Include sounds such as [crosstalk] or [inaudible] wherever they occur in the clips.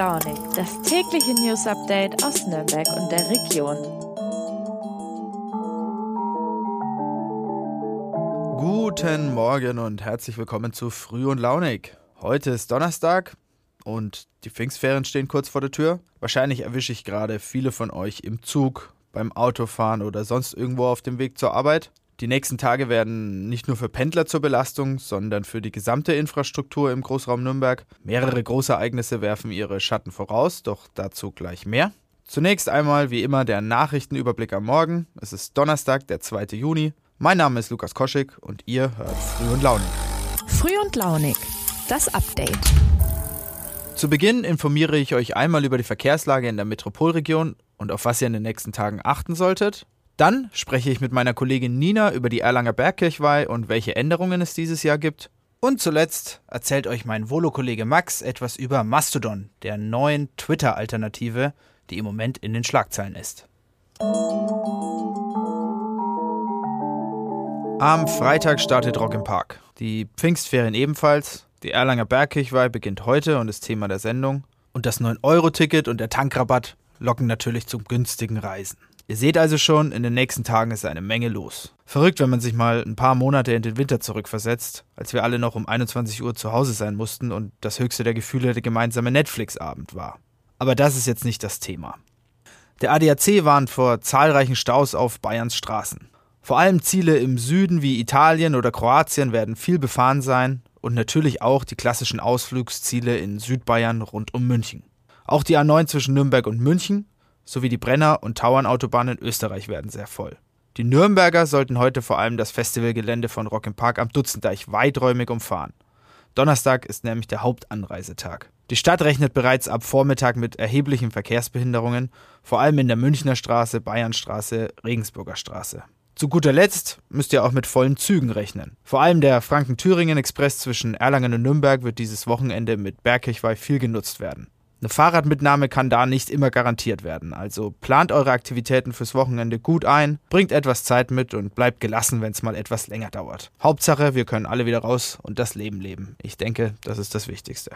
Launig, das tägliche News Update aus Nürnberg und der Region. Guten Morgen und herzlich willkommen zu Früh und Launig. Heute ist Donnerstag und die Pfingstferien stehen kurz vor der Tür. Wahrscheinlich erwische ich gerade viele von euch im Zug, beim Autofahren oder sonst irgendwo auf dem Weg zur Arbeit. Die nächsten Tage werden nicht nur für Pendler zur Belastung, sondern für die gesamte Infrastruktur im Großraum Nürnberg. Mehrere Großereignisse werfen ihre Schatten voraus, doch dazu gleich mehr. Zunächst einmal wie immer der Nachrichtenüberblick am Morgen. Es ist Donnerstag, der 2. Juni. Mein Name ist Lukas Koschik und ihr hört Früh und Launig. Früh und Launig, das Update. Zu Beginn informiere ich euch einmal über die Verkehrslage in der Metropolregion und auf was ihr in den nächsten Tagen achten solltet. Dann spreche ich mit meiner Kollegin Nina über die Erlanger Bergkirchweih und welche Änderungen es dieses Jahr gibt. Und zuletzt erzählt euch mein Volo-Kollege Max etwas über Mastodon, der neuen Twitter-Alternative, die im Moment in den Schlagzeilen ist. Am Freitag startet Rock im Park. Die Pfingstferien ebenfalls. Die Erlanger Bergkirchweih beginnt heute und ist Thema der Sendung. Und das 9-Euro-Ticket und der Tankrabatt locken natürlich zum günstigen Reisen. Ihr seht also schon, in den nächsten Tagen ist eine Menge los. Verrückt, wenn man sich mal ein paar Monate in den Winter zurückversetzt, als wir alle noch um 21 Uhr zu Hause sein mussten und das höchste der Gefühle der gemeinsame Netflix-Abend war. Aber das ist jetzt nicht das Thema. Der ADAC warnt vor zahlreichen Staus auf Bayerns Straßen. Vor allem Ziele im Süden wie Italien oder Kroatien werden viel befahren sein und natürlich auch die klassischen Ausflugsziele in Südbayern rund um München. Auch die A9 zwischen Nürnberg und München sowie die Brenner- und Tauernautobahn in Österreich werden sehr voll. Die Nürnberger sollten heute vor allem das Festivalgelände von Rock im Park am Dutzendeich weiträumig umfahren. Donnerstag ist nämlich der Hauptanreisetag. Die Stadt rechnet bereits ab Vormittag mit erheblichen Verkehrsbehinderungen, vor allem in der Münchner Straße, Bayernstraße, Regensburger Straße. Zu guter Letzt müsst ihr auch mit vollen Zügen rechnen. Vor allem der Franken-Thüringen-Express zwischen Erlangen und Nürnberg wird dieses Wochenende mit Bergkirchweih viel genutzt werden. Eine Fahrradmitnahme kann da nicht immer garantiert werden, also plant eure Aktivitäten fürs Wochenende gut ein, bringt etwas Zeit mit und bleibt gelassen, wenn es mal etwas länger dauert. Hauptsache, wir können alle wieder raus und das Leben leben. Ich denke, das ist das Wichtigste.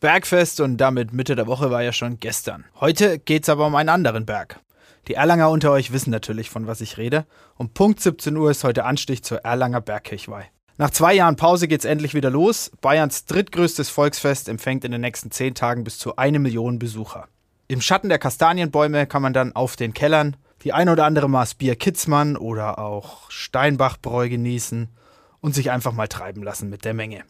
Bergfest und damit Mitte der Woche war ja schon gestern. Heute geht's aber um einen anderen Berg. Die Erlanger unter euch wissen natürlich, von was ich rede. Um Punkt 17 Uhr ist heute Anstich zur Erlanger Bergkirchweih. Nach zwei Jahren Pause geht's endlich wieder los. Bayerns drittgrößtes Volksfest empfängt in den nächsten zehn Tagen bis zu eine Million Besucher. Im Schatten der Kastanienbäume kann man dann auf den Kellern die ein oder andere Maß Bier Kitzmann oder auch Steinbachbräu genießen und sich einfach mal treiben lassen mit der Menge.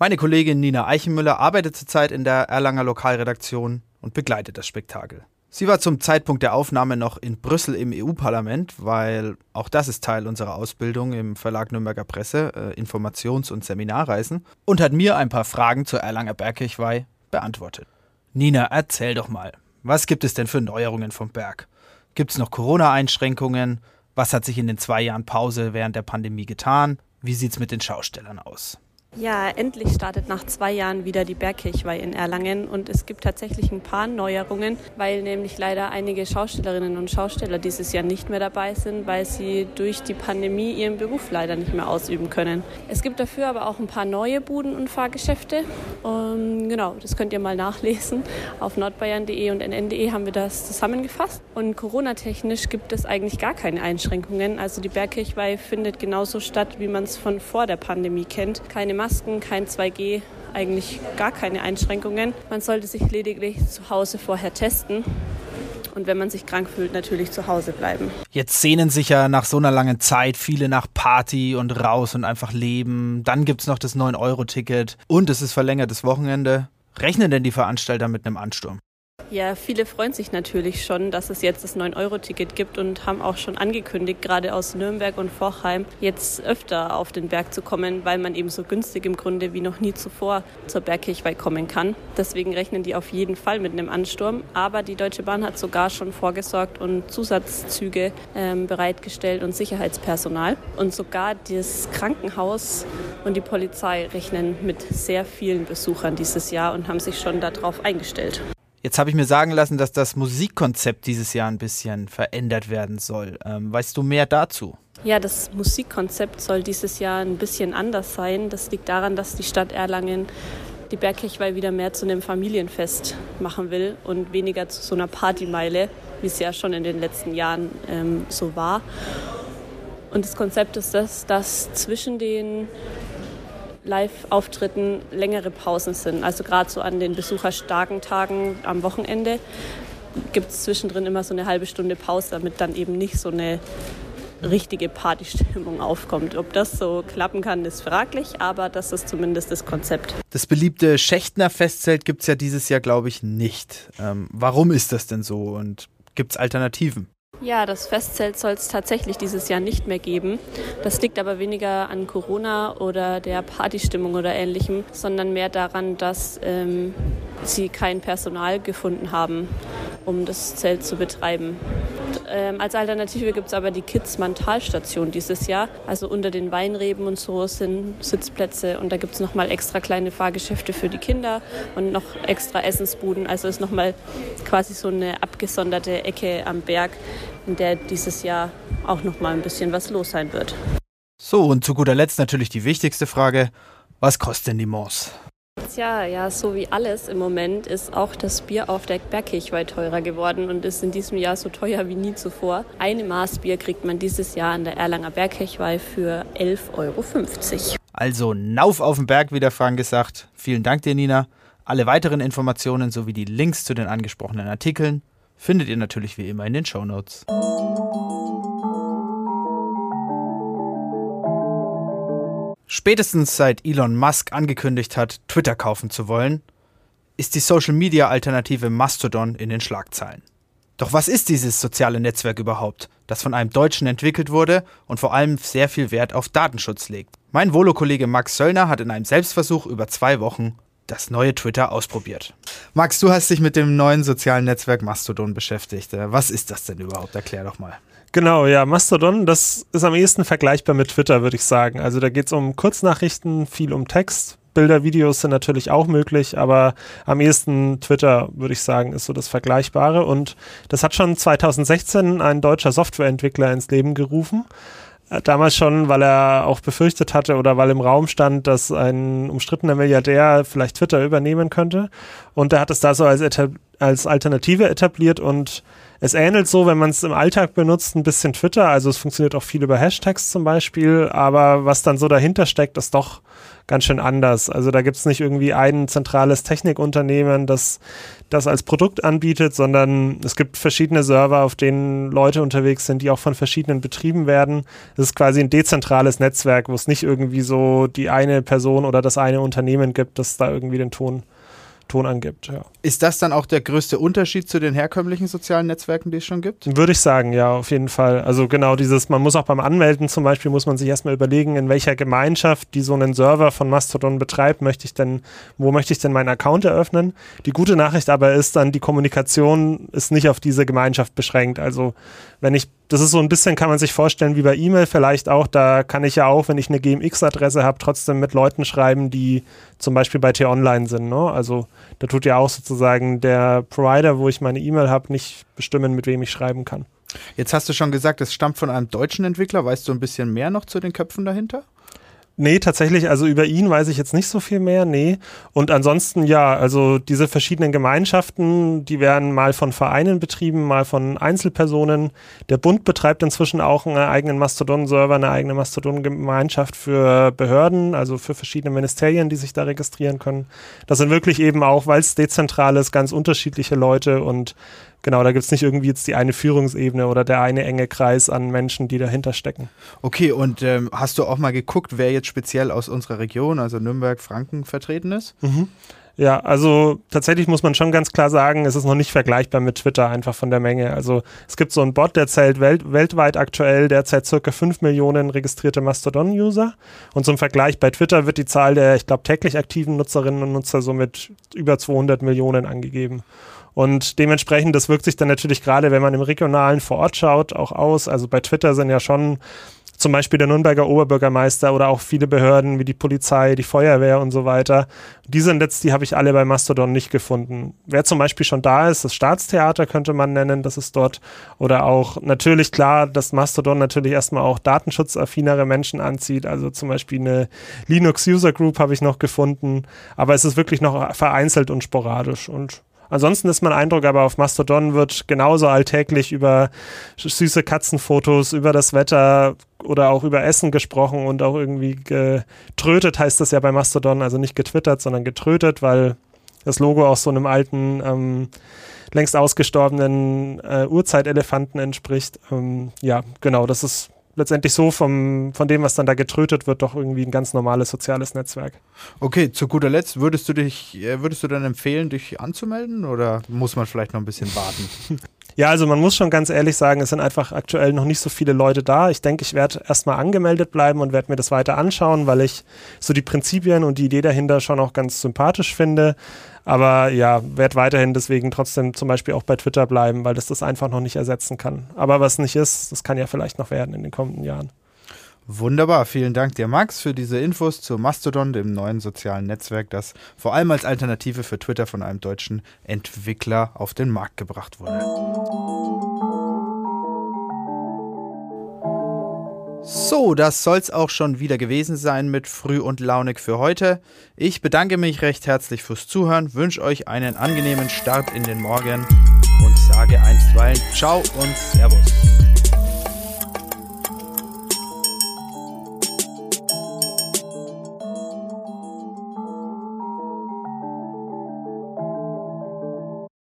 Meine Kollegin Nina Eichenmüller arbeitet zurzeit in der Erlanger Lokalredaktion und begleitet das Spektakel. Sie war zum Zeitpunkt der Aufnahme noch in Brüssel im EU-Parlament, weil auch das ist Teil unserer Ausbildung im Verlag Nürnberger Presse, äh, Informations- und Seminarreisen, und hat mir ein paar Fragen zur Erlanger Bergkirchweih beantwortet. Nina, erzähl doch mal, was gibt es denn für Neuerungen vom Berg? Gibt es noch Corona-Einschränkungen? Was hat sich in den zwei Jahren Pause während der Pandemie getan? Wie sieht es mit den Schaustellern aus? Ja, endlich startet nach zwei Jahren wieder die Bergkirchweih in Erlangen und es gibt tatsächlich ein paar Neuerungen, weil nämlich leider einige Schaustellerinnen und Schausteller dieses Jahr nicht mehr dabei sind, weil sie durch die Pandemie ihren Beruf leider nicht mehr ausüben können. Es gibt dafür aber auch ein paar neue Buden und Fahrgeschäfte und genau, das könnt ihr mal nachlesen. Auf nordbayern.de und nn.de haben wir das zusammengefasst und Corona-technisch gibt es eigentlich gar keine Einschränkungen. Also die Bergkirchweih findet genauso statt, wie man es von vor der Pandemie kennt. Keine Masken, kein 2G, eigentlich gar keine Einschränkungen. Man sollte sich lediglich zu Hause vorher testen. Und wenn man sich krank fühlt, natürlich zu Hause bleiben. Jetzt sehnen sich ja nach so einer langen Zeit viele nach Party und raus und einfach leben. Dann gibt es noch das 9-Euro-Ticket und es ist verlängertes Wochenende. Rechnen denn die Veranstalter mit einem Ansturm? Ja, viele freuen sich natürlich schon, dass es jetzt das 9-Euro-Ticket gibt und haben auch schon angekündigt, gerade aus Nürnberg und Vorheim, jetzt öfter auf den Berg zu kommen, weil man eben so günstig im Grunde wie noch nie zuvor zur Bergkirchweih kommen kann. Deswegen rechnen die auf jeden Fall mit einem Ansturm. Aber die Deutsche Bahn hat sogar schon vorgesorgt und Zusatzzüge ähm, bereitgestellt und Sicherheitspersonal. Und sogar das Krankenhaus und die Polizei rechnen mit sehr vielen Besuchern dieses Jahr und haben sich schon darauf eingestellt. Jetzt habe ich mir sagen lassen, dass das Musikkonzept dieses Jahr ein bisschen verändert werden soll. Ähm, weißt du mehr dazu? Ja, das Musikkonzept soll dieses Jahr ein bisschen anders sein. Das liegt daran, dass die Stadt Erlangen die Bergkirchweih wieder mehr zu einem Familienfest machen will und weniger zu so einer Partymeile, wie es ja schon in den letzten Jahren ähm, so war. Und das Konzept ist das, dass zwischen den Live-Auftritten längere Pausen sind. Also gerade so an den besucherstarken Tagen am Wochenende gibt es zwischendrin immer so eine halbe Stunde Pause, damit dann eben nicht so eine richtige Partystimmung aufkommt. Ob das so klappen kann, ist fraglich, aber das ist zumindest das Konzept. Das beliebte Schächtner Festzelt gibt es ja dieses Jahr, glaube ich, nicht. Ähm, warum ist das denn so und gibt es Alternativen? Ja, das Festzelt soll es tatsächlich dieses Jahr nicht mehr geben. Das liegt aber weniger an Corona oder der Partystimmung oder ähnlichem, sondern mehr daran, dass ähm, sie kein Personal gefunden haben, um das Zelt zu betreiben. Ähm, als Alternative gibt es aber die Kidsmann Talstation dieses Jahr. Also unter den Weinreben und so sind Sitzplätze und da gibt es nochmal extra kleine Fahrgeschäfte für die Kinder und noch extra Essensbuden. Also ist nochmal quasi so eine abgesonderte Ecke am Berg, in der dieses Jahr auch nochmal ein bisschen was los sein wird. So, und zu guter Letzt natürlich die wichtigste Frage. Was kostet denn die Mons? Tja, ja, so wie alles im Moment ist auch das Bier auf der Bergkirchweih teurer geworden und ist in diesem Jahr so teuer wie nie zuvor. Eine Maß Bier kriegt man dieses Jahr an der Erlanger Bergkirchweih für 11,50 Euro. Also Nauf auf den Berg, wie der Frank gesagt. Vielen Dank dir, Nina. Alle weiteren Informationen sowie die Links zu den angesprochenen Artikeln findet ihr natürlich wie immer in den Show Notes. Spätestens seit Elon Musk angekündigt hat, Twitter kaufen zu wollen, ist die Social-Media-Alternative Mastodon in den Schlagzeilen. Doch was ist dieses soziale Netzwerk überhaupt, das von einem Deutschen entwickelt wurde und vor allem sehr viel Wert auf Datenschutz legt? Mein Volo-Kollege Max Söllner hat in einem Selbstversuch über zwei Wochen das neue Twitter ausprobiert. Max, du hast dich mit dem neuen sozialen Netzwerk Mastodon beschäftigt. Was ist das denn überhaupt? Erklär doch mal. Genau, ja, Mastodon, das ist am ehesten vergleichbar mit Twitter, würde ich sagen. Also da geht es um Kurznachrichten, viel um Text. Bilder, Videos sind natürlich auch möglich, aber am ehesten Twitter, würde ich sagen, ist so das Vergleichbare. Und das hat schon 2016 ein deutscher Softwareentwickler ins Leben gerufen. Äh, damals schon, weil er auch befürchtet hatte oder weil im Raum stand, dass ein umstrittener Milliardär vielleicht Twitter übernehmen könnte. Und er hat es da so als, als Alternative etabliert und es ähnelt so, wenn man es im Alltag benutzt, ein bisschen Twitter. Also es funktioniert auch viel über Hashtags zum Beispiel, aber was dann so dahinter steckt, ist doch ganz schön anders. Also da gibt es nicht irgendwie ein zentrales Technikunternehmen, das das als Produkt anbietet, sondern es gibt verschiedene Server, auf denen Leute unterwegs sind, die auch von verschiedenen betrieben werden. Es ist quasi ein dezentrales Netzwerk, wo es nicht irgendwie so die eine Person oder das eine Unternehmen gibt, das da irgendwie den Ton Ton angibt. Ja. Ist das dann auch der größte Unterschied zu den herkömmlichen sozialen Netzwerken, die es schon gibt? Würde ich sagen, ja, auf jeden Fall. Also genau dieses, man muss auch beim Anmelden zum Beispiel, muss man sich erstmal überlegen, in welcher Gemeinschaft, die so einen Server von Mastodon betreibt, möchte ich denn, wo möchte ich denn meinen Account eröffnen? Die gute Nachricht aber ist dann, die Kommunikation ist nicht auf diese Gemeinschaft beschränkt. Also wenn ich das ist so ein bisschen, kann man sich vorstellen, wie bei E-Mail vielleicht auch. Da kann ich ja auch, wenn ich eine GMX-Adresse habe, trotzdem mit Leuten schreiben, die zum Beispiel bei T-Online sind. Ne? Also da tut ja auch sozusagen der Provider, wo ich meine E-Mail habe, nicht bestimmen, mit wem ich schreiben kann. Jetzt hast du schon gesagt, es stammt von einem deutschen Entwickler. Weißt du ein bisschen mehr noch zu den Köpfen dahinter? Nee, tatsächlich, also über ihn weiß ich jetzt nicht so viel mehr, nee. Und ansonsten ja, also diese verschiedenen Gemeinschaften, die werden mal von Vereinen betrieben, mal von Einzelpersonen. Der Bund betreibt inzwischen auch einen eigenen Mastodon-Server, eine eigene Mastodon-Gemeinschaft für Behörden, also für verschiedene Ministerien, die sich da registrieren können. Das sind wirklich eben auch, weil es dezentral ist, ganz unterschiedliche Leute und Genau, da gibt es nicht irgendwie jetzt die eine Führungsebene oder der eine enge Kreis an Menschen, die dahinter stecken. Okay, und ähm, hast du auch mal geguckt, wer jetzt speziell aus unserer Region, also Nürnberg, Franken, vertreten ist? Mhm. Ja, also tatsächlich muss man schon ganz klar sagen, es ist noch nicht vergleichbar mit Twitter, einfach von der Menge. Also es gibt so einen Bot, der zählt welt weltweit aktuell derzeit circa 5 Millionen registrierte Mastodon-User. Und zum Vergleich bei Twitter wird die Zahl der, ich glaube, täglich aktiven Nutzerinnen und Nutzer so mit über 200 Millionen angegeben. Und dementsprechend, das wirkt sich dann natürlich gerade, wenn man im Regionalen vor Ort schaut, auch aus. Also bei Twitter sind ja schon zum Beispiel der Nürnberger Oberbürgermeister oder auch viele Behörden wie die Polizei, die Feuerwehr und so weiter. Diese Netz, die habe ich alle bei Mastodon nicht gefunden. Wer zum Beispiel schon da ist, das Staatstheater könnte man nennen, das ist dort. Oder auch natürlich klar, dass Mastodon natürlich erstmal auch datenschutzaffinere Menschen anzieht. Also zum Beispiel eine Linux User Group habe ich noch gefunden. Aber es ist wirklich noch vereinzelt und sporadisch. Und Ansonsten ist mein Eindruck aber auf Mastodon wird genauso alltäglich über süße Katzenfotos, über das Wetter oder auch über Essen gesprochen und auch irgendwie getrötet heißt das ja bei Mastodon, also nicht getwittert, sondern getrötet, weil das Logo auch so einem alten, ähm, längst ausgestorbenen äh, Urzeitelefanten entspricht. Ähm, ja, genau, das ist letztendlich so vom, von dem, was dann da getrötet wird, doch irgendwie ein ganz normales soziales Netzwerk. Okay, zu guter Letzt, würdest du dich, äh, würdest du dann empfehlen, dich anzumelden oder muss man vielleicht noch ein bisschen warten? [laughs] Ja, also man muss schon ganz ehrlich sagen, es sind einfach aktuell noch nicht so viele Leute da. Ich denke, ich werde erstmal angemeldet bleiben und werde mir das weiter anschauen, weil ich so die Prinzipien und die Idee dahinter schon auch ganz sympathisch finde. Aber ja, werde weiterhin deswegen trotzdem zum Beispiel auch bei Twitter bleiben, weil das das einfach noch nicht ersetzen kann. Aber was nicht ist, das kann ja vielleicht noch werden in den kommenden Jahren. Wunderbar, vielen Dank dir, Max, für diese Infos zu Mastodon, dem neuen sozialen Netzwerk, das vor allem als Alternative für Twitter von einem deutschen Entwickler auf den Markt gebracht wurde. So, das soll's auch schon wieder gewesen sein mit Früh und Launig für heute. Ich bedanke mich recht herzlich fürs Zuhören, wünsche euch einen angenehmen Start in den Morgen und sage einstweilen Ciao und Servus.